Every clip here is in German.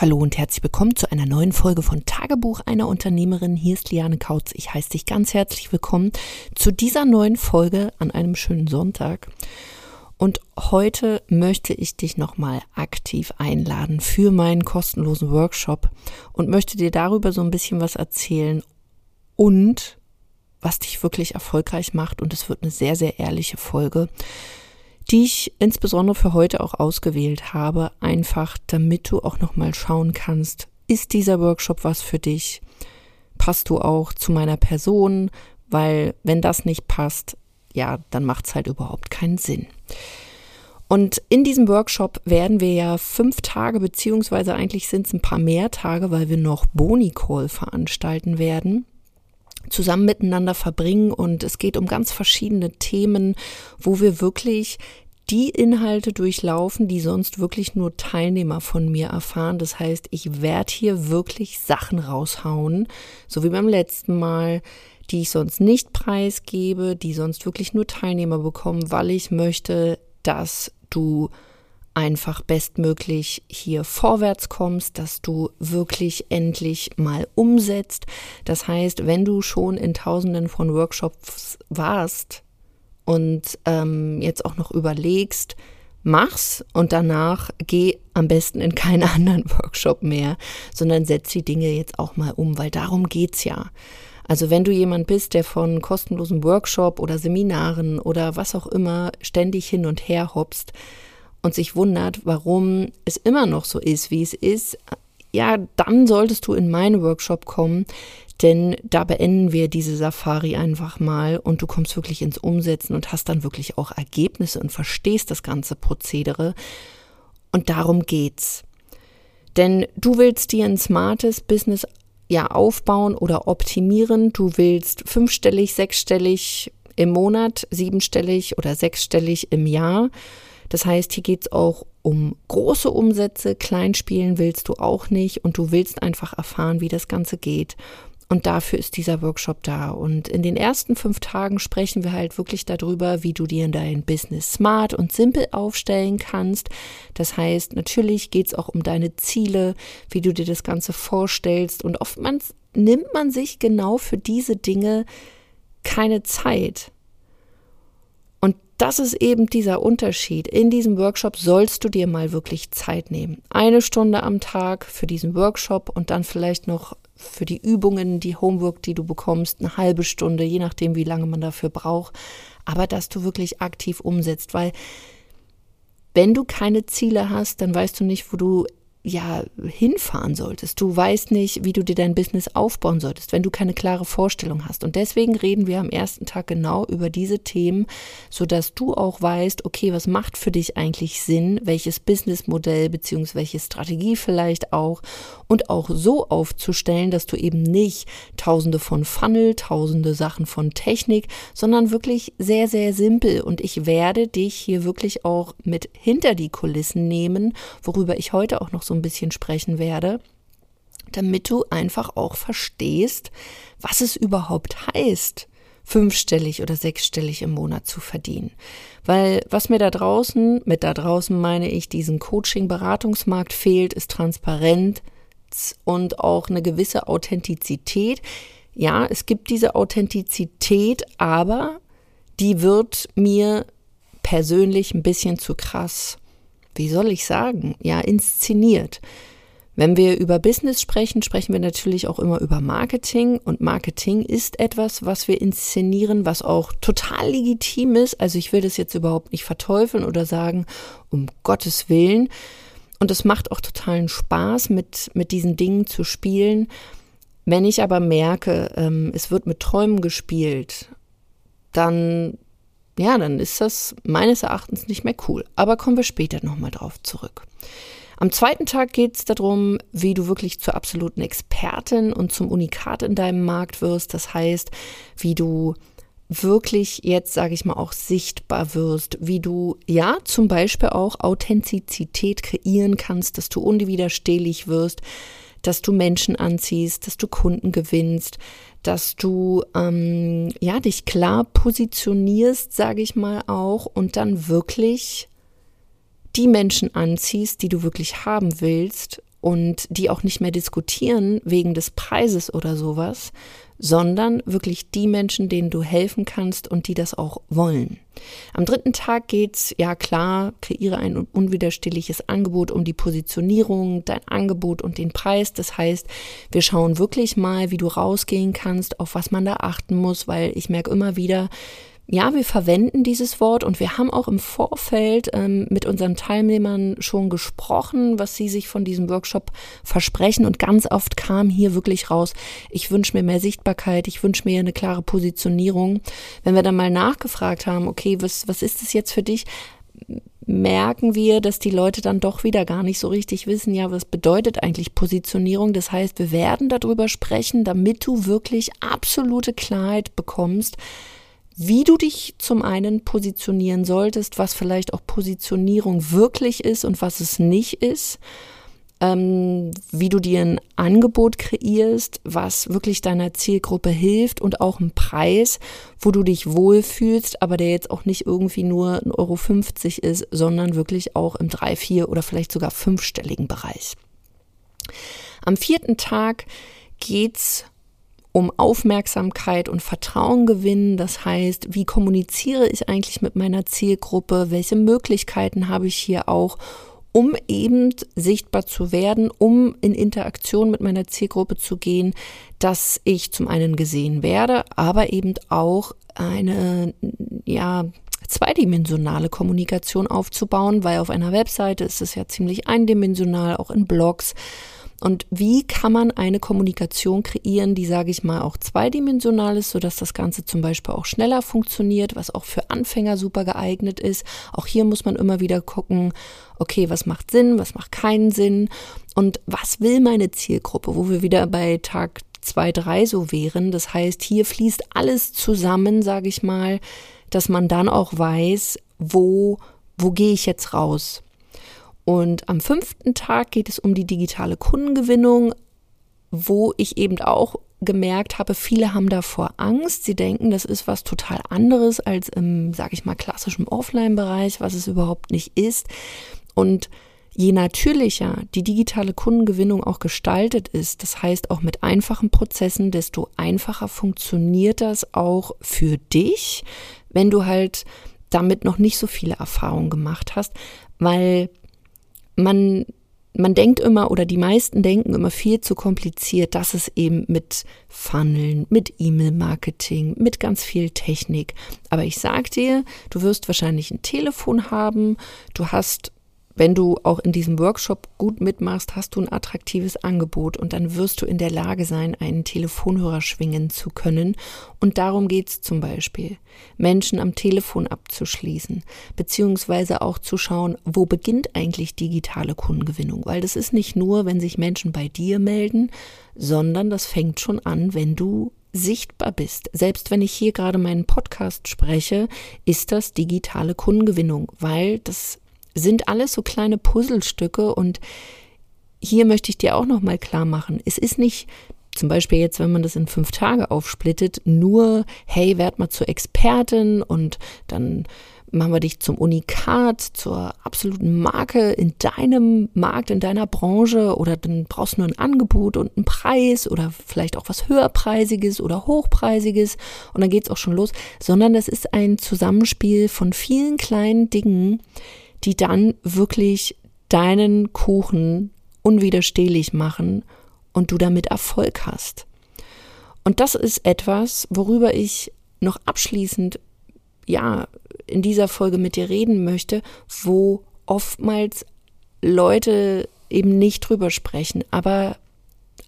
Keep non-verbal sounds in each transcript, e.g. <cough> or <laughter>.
Hallo und herzlich willkommen zu einer neuen Folge von Tagebuch einer Unternehmerin. Hier ist Liane Kautz. Ich heiße dich ganz herzlich willkommen zu dieser neuen Folge an einem schönen Sonntag. Und heute möchte ich dich nochmal aktiv einladen für meinen kostenlosen Workshop und möchte dir darüber so ein bisschen was erzählen und was dich wirklich erfolgreich macht. Und es wird eine sehr, sehr ehrliche Folge die ich insbesondere für heute auch ausgewählt habe, einfach damit du auch nochmal schauen kannst, ist dieser Workshop was für dich? Passt du auch zu meiner Person? Weil wenn das nicht passt, ja, dann macht es halt überhaupt keinen Sinn. Und in diesem Workshop werden wir ja fünf Tage, beziehungsweise eigentlich sind es ein paar mehr Tage, weil wir noch Boni-Call veranstalten werden zusammen miteinander verbringen und es geht um ganz verschiedene Themen, wo wir wirklich die Inhalte durchlaufen, die sonst wirklich nur Teilnehmer von mir erfahren. Das heißt, ich werde hier wirklich Sachen raushauen, so wie beim letzten Mal, die ich sonst nicht preisgebe, die sonst wirklich nur Teilnehmer bekommen, weil ich möchte, dass du einfach bestmöglich hier vorwärts kommst, dass du wirklich endlich mal umsetzt. Das heißt, wenn du schon in tausenden von Workshops warst und ähm, jetzt auch noch überlegst, mach's und danach geh am besten in keinen <laughs> anderen Workshop mehr, sondern setz die Dinge jetzt auch mal um, weil darum geht's ja. Also wenn du jemand bist, der von kostenlosen Workshop oder Seminaren oder was auch immer ständig hin und her hopst, und sich wundert, warum es immer noch so ist, wie es ist, ja, dann solltest du in meinen Workshop kommen, denn da beenden wir diese Safari einfach mal und du kommst wirklich ins Umsetzen und hast dann wirklich auch Ergebnisse und verstehst das ganze Prozedere. Und darum geht's. Denn du willst dir ein smartes Business ja aufbauen oder optimieren. Du willst fünfstellig, sechsstellig im Monat, siebenstellig oder sechsstellig im Jahr das heißt, hier geht es auch um große Umsätze, Kleinspielen willst du auch nicht und du willst einfach erfahren, wie das Ganze geht. Und dafür ist dieser Workshop da. Und in den ersten fünf Tagen sprechen wir halt wirklich darüber, wie du dir dein Business smart und simpel aufstellen kannst. Das heißt, natürlich geht es auch um deine Ziele, wie du dir das Ganze vorstellst. Und oftmals nimmt man sich genau für diese Dinge keine Zeit das ist eben dieser Unterschied. In diesem Workshop sollst du dir mal wirklich Zeit nehmen. Eine Stunde am Tag für diesen Workshop und dann vielleicht noch für die Übungen, die Homework, die du bekommst, eine halbe Stunde, je nachdem, wie lange man dafür braucht. Aber dass du wirklich aktiv umsetzt, weil wenn du keine Ziele hast, dann weißt du nicht, wo du ja hinfahren solltest. Du weißt nicht, wie du dir dein Business aufbauen solltest, wenn du keine klare Vorstellung hast. Und deswegen reden wir am ersten Tag genau über diese Themen, so dass du auch weißt, okay, was macht für dich eigentlich Sinn, welches Businessmodell beziehungsweise welche Strategie vielleicht auch und auch so aufzustellen, dass du eben nicht tausende von Funnel, tausende Sachen von Technik, sondern wirklich sehr, sehr simpel. Und ich werde dich hier wirklich auch mit hinter die Kulissen nehmen, worüber ich heute auch noch so so ein bisschen sprechen werde, damit du einfach auch verstehst, was es überhaupt heißt, fünfstellig oder sechsstellig im Monat zu verdienen. Weil was mir da draußen, mit da draußen meine ich, diesen Coaching-Beratungsmarkt fehlt, ist Transparenz und auch eine gewisse Authentizität. Ja, es gibt diese Authentizität, aber die wird mir persönlich ein bisschen zu krass wie soll ich sagen, ja, inszeniert. Wenn wir über Business sprechen, sprechen wir natürlich auch immer über Marketing und Marketing ist etwas, was wir inszenieren, was auch total legitim ist. Also ich will das jetzt überhaupt nicht verteufeln oder sagen, um Gottes Willen. Und es macht auch totalen Spaß, mit, mit diesen Dingen zu spielen. Wenn ich aber merke, ähm, es wird mit Träumen gespielt, dann ja, dann ist das meines Erachtens nicht mehr cool. Aber kommen wir später nochmal drauf zurück. Am zweiten Tag geht es darum, wie du wirklich zur absoluten Expertin und zum Unikat in deinem Markt wirst. Das heißt, wie du wirklich jetzt, sage ich mal, auch sichtbar wirst, wie du ja zum Beispiel auch Authentizität kreieren kannst, dass du unwiderstehlich wirst, dass du Menschen anziehst, dass du Kunden gewinnst, dass du ähm, ja dich klar positionierst, sage ich mal auch, und dann wirklich die Menschen anziehst, die du wirklich haben willst und die auch nicht mehr diskutieren wegen des Preises oder sowas, sondern wirklich die Menschen, denen du helfen kannst und die das auch wollen. Am dritten Tag geht's, ja klar, kreiere ein unwiderstehliches Angebot um die Positionierung, dein Angebot und den Preis. Das heißt, wir schauen wirklich mal, wie du rausgehen kannst, auf was man da achten muss, weil ich merke immer wieder, ja, wir verwenden dieses Wort und wir haben auch im Vorfeld ähm, mit unseren Teilnehmern schon gesprochen, was sie sich von diesem Workshop versprechen. Und ganz oft kam hier wirklich raus, ich wünsche mir mehr Sichtbarkeit, ich wünsche mir eine klare Positionierung. Wenn wir dann mal nachgefragt haben, okay, was, was ist es jetzt für dich? merken wir, dass die Leute dann doch wieder gar nicht so richtig wissen, ja, was bedeutet eigentlich Positionierung. Das heißt, wir werden darüber sprechen, damit du wirklich absolute Klarheit bekommst, wie du dich zum einen positionieren solltest, was vielleicht auch Positionierung wirklich ist und was es nicht ist, ähm, wie du dir ein Angebot kreierst, was wirklich deiner Zielgruppe hilft und auch einen Preis, wo du dich wohlfühlst, aber der jetzt auch nicht irgendwie nur 1,50 Euro ist, sondern wirklich auch im drei, vier oder vielleicht sogar fünfstelligen Bereich. Am vierten Tag geht's um Aufmerksamkeit und Vertrauen gewinnen. Das heißt, wie kommuniziere ich eigentlich mit meiner Zielgruppe? Welche Möglichkeiten habe ich hier auch, um eben sichtbar zu werden, um in Interaktion mit meiner Zielgruppe zu gehen, dass ich zum einen gesehen werde, aber eben auch eine, ja, zweidimensionale Kommunikation aufzubauen, weil auf einer Webseite ist es ja ziemlich eindimensional, auch in Blogs. Und wie kann man eine Kommunikation kreieren, die, sage ich mal, auch zweidimensional ist, sodass das Ganze zum Beispiel auch schneller funktioniert, was auch für Anfänger super geeignet ist. Auch hier muss man immer wieder gucken, okay, was macht Sinn, was macht keinen Sinn und was will meine Zielgruppe, wo wir wieder bei Tag zwei, drei so wären. Das heißt, hier fließt alles zusammen, sage ich mal, dass man dann auch weiß, wo, wo gehe ich jetzt raus? Und am fünften Tag geht es um die digitale Kundengewinnung, wo ich eben auch gemerkt habe, viele haben davor Angst. Sie denken, das ist was total anderes als im, sage ich mal, klassischen Offline-Bereich, was es überhaupt nicht ist. Und je natürlicher die digitale Kundengewinnung auch gestaltet ist, das heißt auch mit einfachen Prozessen, desto einfacher funktioniert das auch für dich, wenn du halt damit noch nicht so viele Erfahrungen gemacht hast, weil man, man denkt immer oder die meisten denken immer viel zu kompliziert, dass es eben mit Funneln, mit E-Mail-Marketing, mit ganz viel Technik. Aber ich sag dir, du wirst wahrscheinlich ein Telefon haben, du hast wenn du auch in diesem Workshop gut mitmachst, hast du ein attraktives Angebot und dann wirst du in der Lage sein, einen Telefonhörer schwingen zu können. Und darum geht es zum Beispiel, Menschen am Telefon abzuschließen, beziehungsweise auch zu schauen, wo beginnt eigentlich digitale Kundengewinnung. Weil das ist nicht nur, wenn sich Menschen bei dir melden, sondern das fängt schon an, wenn du sichtbar bist. Selbst wenn ich hier gerade meinen Podcast spreche, ist das digitale Kundengewinnung, weil das sind alles so kleine Puzzlestücke und hier möchte ich dir auch noch mal klar machen, es ist nicht zum Beispiel jetzt, wenn man das in fünf Tage aufsplittet, nur, hey, werd mal zur Expertin und dann machen wir dich zum Unikat, zur absoluten Marke in deinem Markt, in deiner Branche oder dann brauchst du nur ein Angebot und einen Preis oder vielleicht auch was höherpreisiges oder hochpreisiges und dann geht's auch schon los, sondern das ist ein Zusammenspiel von vielen kleinen Dingen, die dann wirklich deinen Kuchen unwiderstehlich machen und du damit Erfolg hast. Und das ist etwas, worüber ich noch abschließend, ja, in dieser Folge mit dir reden möchte, wo oftmals Leute eben nicht drüber sprechen, aber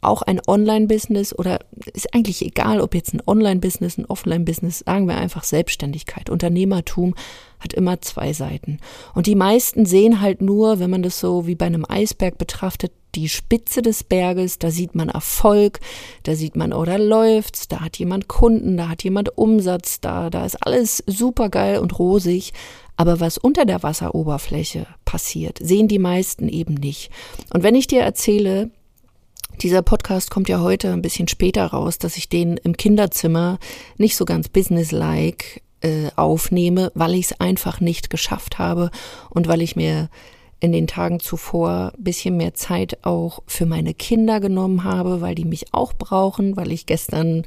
auch ein Online-Business oder ist eigentlich egal, ob jetzt ein Online-Business, ein Offline-Business, sagen wir einfach Selbstständigkeit. Unternehmertum hat immer zwei Seiten. Und die meisten sehen halt nur, wenn man das so wie bei einem Eisberg betrachtet, die Spitze des Berges, da sieht man Erfolg, da sieht man, oh, da läuft's, da hat jemand Kunden, da hat jemand Umsatz, da, da ist alles super geil und rosig. Aber was unter der Wasseroberfläche passiert, sehen die meisten eben nicht. Und wenn ich dir erzähle, dieser Podcast kommt ja heute ein bisschen später raus, dass ich den im Kinderzimmer nicht so ganz businesslike äh, aufnehme, weil ich es einfach nicht geschafft habe und weil ich mir in den Tagen zuvor ein bisschen mehr Zeit auch für meine Kinder genommen habe, weil die mich auch brauchen, weil ich gestern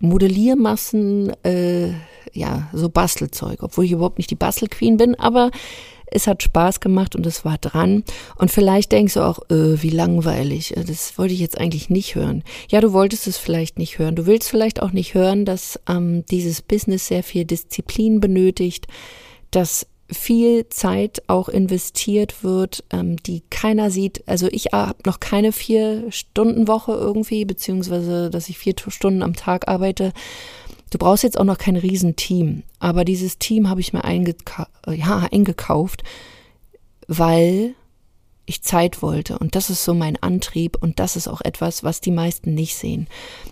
Modelliermassen, äh, ja, so Bastelzeug, obwohl ich überhaupt nicht die Bastelqueen bin, aber es hat Spaß gemacht und es war dran. Und vielleicht denkst du auch, äh, wie langweilig, äh, das wollte ich jetzt eigentlich nicht hören. Ja, du wolltest es vielleicht nicht hören. Du willst vielleicht auch nicht hören, dass ähm, dieses Business sehr viel Disziplin benötigt, dass viel Zeit auch investiert wird, ähm, die keiner sieht. Also ich habe noch keine vier Stunden Woche irgendwie, beziehungsweise dass ich vier Stunden am Tag arbeite. Du brauchst jetzt auch noch kein Riesenteam, aber dieses Team habe ich mir eingeka ja, eingekauft, weil ich Zeit wollte. Und das ist so mein Antrieb und das ist auch etwas, was die meisten nicht sehen.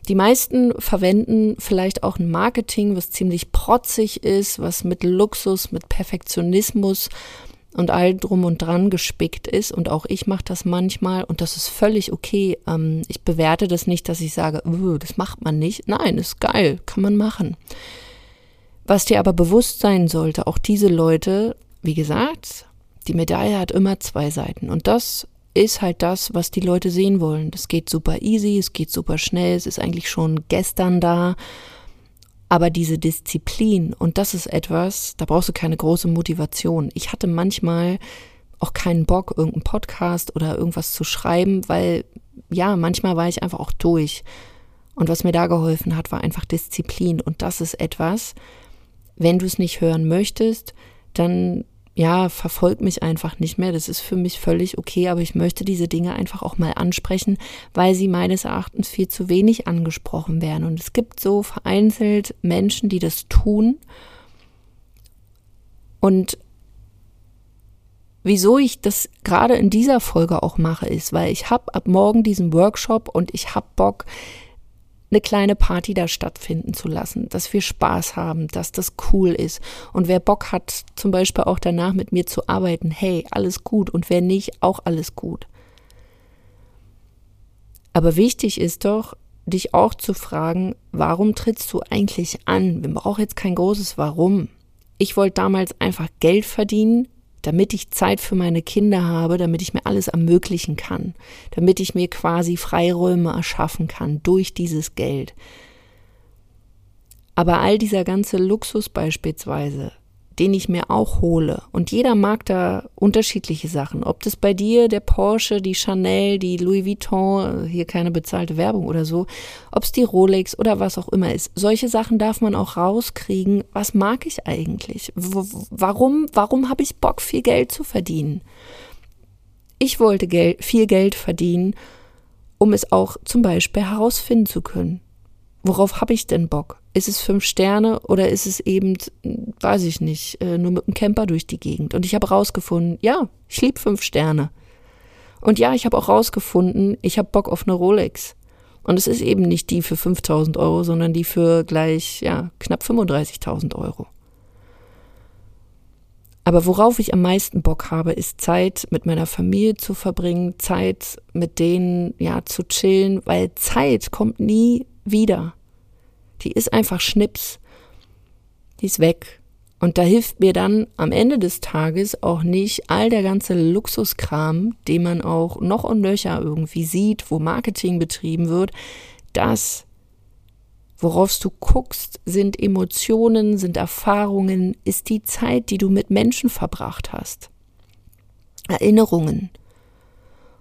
Die meisten verwenden vielleicht auch ein Marketing, was ziemlich protzig ist, was mit Luxus, mit Perfektionismus und all drum und dran gespickt ist. Und auch ich mache das manchmal und das ist völlig okay. Ähm, ich bewerte das nicht, dass ich sage, das macht man nicht. Nein, ist geil, kann man machen. Was dir aber bewusst sein sollte, auch diese Leute, wie gesagt, die Medaille hat immer zwei Seiten. Und das ist halt das, was die Leute sehen wollen. Das geht super easy, es geht super schnell, es ist eigentlich schon gestern da. Aber diese Disziplin, und das ist etwas, da brauchst du keine große Motivation. Ich hatte manchmal auch keinen Bock, irgendeinen Podcast oder irgendwas zu schreiben, weil ja, manchmal war ich einfach auch durch. Und was mir da geholfen hat, war einfach Disziplin. Und das ist etwas, wenn du es nicht hören möchtest, dann ja, verfolgt mich einfach nicht mehr. Das ist für mich völlig okay, aber ich möchte diese Dinge einfach auch mal ansprechen, weil sie meines Erachtens viel zu wenig angesprochen werden. Und es gibt so vereinzelt Menschen, die das tun. Und wieso ich das gerade in dieser Folge auch mache, ist, weil ich habe ab morgen diesen Workshop und ich habe Bock, eine kleine Party da stattfinden zu lassen, dass wir Spaß haben, dass das cool ist. Und wer Bock hat, zum Beispiel auch danach mit mir zu arbeiten, hey, alles gut. Und wer nicht, auch alles gut. Aber wichtig ist doch, dich auch zu fragen, warum trittst du eigentlich an? Wir brauchen jetzt kein großes Warum. Ich wollte damals einfach Geld verdienen, damit ich Zeit für meine Kinder habe, damit ich mir alles ermöglichen kann, damit ich mir quasi Freiräume erschaffen kann durch dieses Geld. Aber all dieser ganze Luxus beispielsweise, den ich mir auch hole. Und jeder mag da unterschiedliche Sachen. Ob das bei dir der Porsche, die Chanel, die Louis Vuitton, hier keine bezahlte Werbung oder so, ob es die Rolex oder was auch immer ist. Solche Sachen darf man auch rauskriegen. Was mag ich eigentlich? W warum, warum habe ich Bock, viel Geld zu verdienen? Ich wollte Geld, viel Geld verdienen, um es auch zum Beispiel herausfinden zu können. Worauf habe ich denn Bock? Ist es fünf Sterne oder ist es eben, weiß ich nicht, äh, nur mit einem Camper durch die Gegend? Und ich habe rausgefunden, ja, ich liebe fünf Sterne. Und ja, ich habe auch rausgefunden, ich habe Bock auf eine Rolex. Und es ist eben nicht die für 5000 Euro, sondern die für gleich, ja, knapp 35.000 Euro. Aber worauf ich am meisten Bock habe, ist Zeit mit meiner Familie zu verbringen, Zeit mit denen, ja, zu chillen, weil Zeit kommt nie wieder. Die ist einfach Schnips. Die ist weg. Und da hilft mir dann am Ende des Tages auch nicht all der ganze Luxuskram, den man auch noch und nöcher irgendwie sieht, wo Marketing betrieben wird. Das, worauf du guckst, sind Emotionen, sind Erfahrungen, ist die Zeit, die du mit Menschen verbracht hast. Erinnerungen.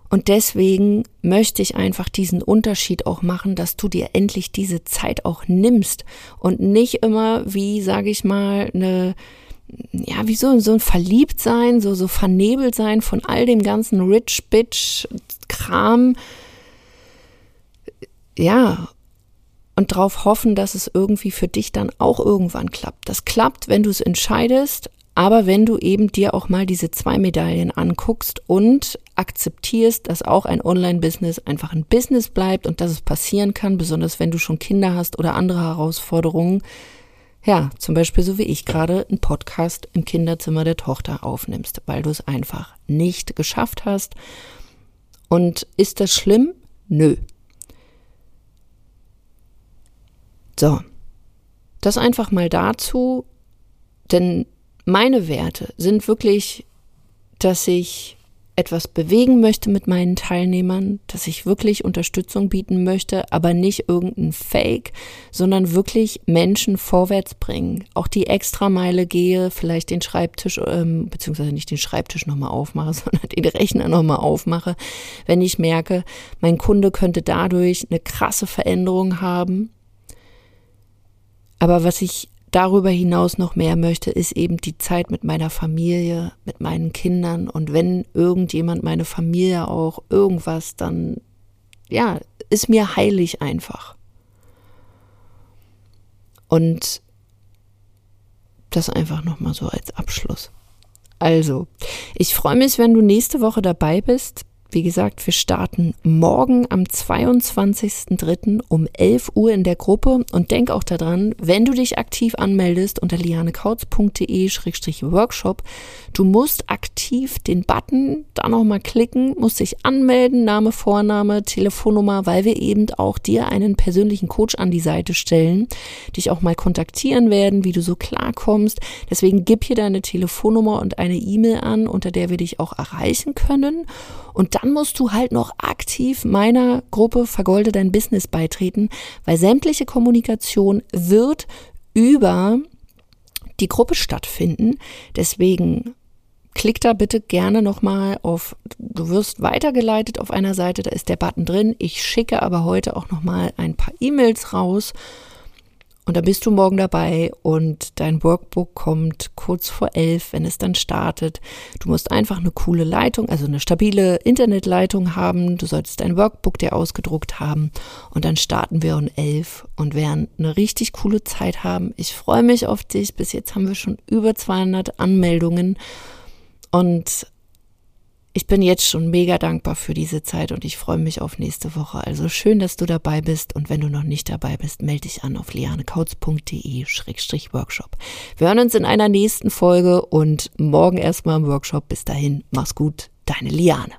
Und deswegen möchte ich einfach diesen Unterschied auch machen, dass du dir endlich diese Zeit auch nimmst und nicht immer, wie sage ich mal, eine ja, wie so, so ein Verliebtsein, so, so vernebelt sein von all dem ganzen Rich Bitch Kram. Ja, und darauf hoffen, dass es irgendwie für dich dann auch irgendwann klappt. Das klappt, wenn du es entscheidest, aber wenn du eben dir auch mal diese zwei Medaillen anguckst und akzeptierst, dass auch ein Online-Business einfach ein Business bleibt und dass es passieren kann, besonders wenn du schon Kinder hast oder andere Herausforderungen, ja, zum Beispiel so wie ich gerade einen Podcast im Kinderzimmer der Tochter aufnimmst, weil du es einfach nicht geschafft hast. Und ist das schlimm? Nö. So, das einfach mal dazu, denn meine Werte sind wirklich, dass ich etwas bewegen möchte mit meinen Teilnehmern, dass ich wirklich Unterstützung bieten möchte, aber nicht irgendein Fake, sondern wirklich Menschen vorwärts bringen. Auch die Extrameile gehe, vielleicht den Schreibtisch, ähm, beziehungsweise nicht den Schreibtisch nochmal aufmache, <laughs> sondern den Rechner nochmal aufmache, wenn ich merke, mein Kunde könnte dadurch eine krasse Veränderung haben. Aber was ich darüber hinaus noch mehr möchte, ist eben die Zeit mit meiner Familie, mit meinen Kindern. Und wenn irgendjemand meine Familie auch irgendwas, dann ja, ist mir heilig einfach. Und das einfach nochmal so als Abschluss. Also, ich freue mich, wenn du nächste Woche dabei bist. Wie gesagt, wir starten morgen am 22.03. um 11 Uhr in der Gruppe und denk auch daran, wenn du dich aktiv anmeldest unter lianekautz.de-workshop, du musst aktiv den Button da nochmal klicken, musst dich anmelden, Name, Vorname, Telefonnummer, weil wir eben auch dir einen persönlichen Coach an die Seite stellen, dich auch mal kontaktieren werden, wie du so klarkommst. Deswegen gib hier deine Telefonnummer und eine E-Mail an, unter der wir dich auch erreichen können. Und dann musst du halt noch aktiv meiner Gruppe Vergolde dein Business beitreten, weil sämtliche Kommunikation wird über die Gruppe stattfinden. Deswegen klick da bitte gerne nochmal auf, du wirst weitergeleitet auf einer Seite, da ist der Button drin. Ich schicke aber heute auch nochmal ein paar E-Mails raus und da bist du morgen dabei und dein Workbook kommt kurz vor elf, wenn es dann startet. Du musst einfach eine coole Leitung, also eine stabile Internetleitung haben. Du solltest dein Workbook dir ausgedruckt haben und dann starten wir um elf und werden eine richtig coole Zeit haben. Ich freue mich auf dich. Bis jetzt haben wir schon über 200 Anmeldungen und ich bin jetzt schon mega dankbar für diese Zeit und ich freue mich auf nächste Woche. Also schön, dass du dabei bist und wenn du noch nicht dabei bist, melde dich an auf lianekautz.de-workshop. Wir hören uns in einer nächsten Folge und morgen erstmal im Workshop. Bis dahin, mach's gut, deine Liane.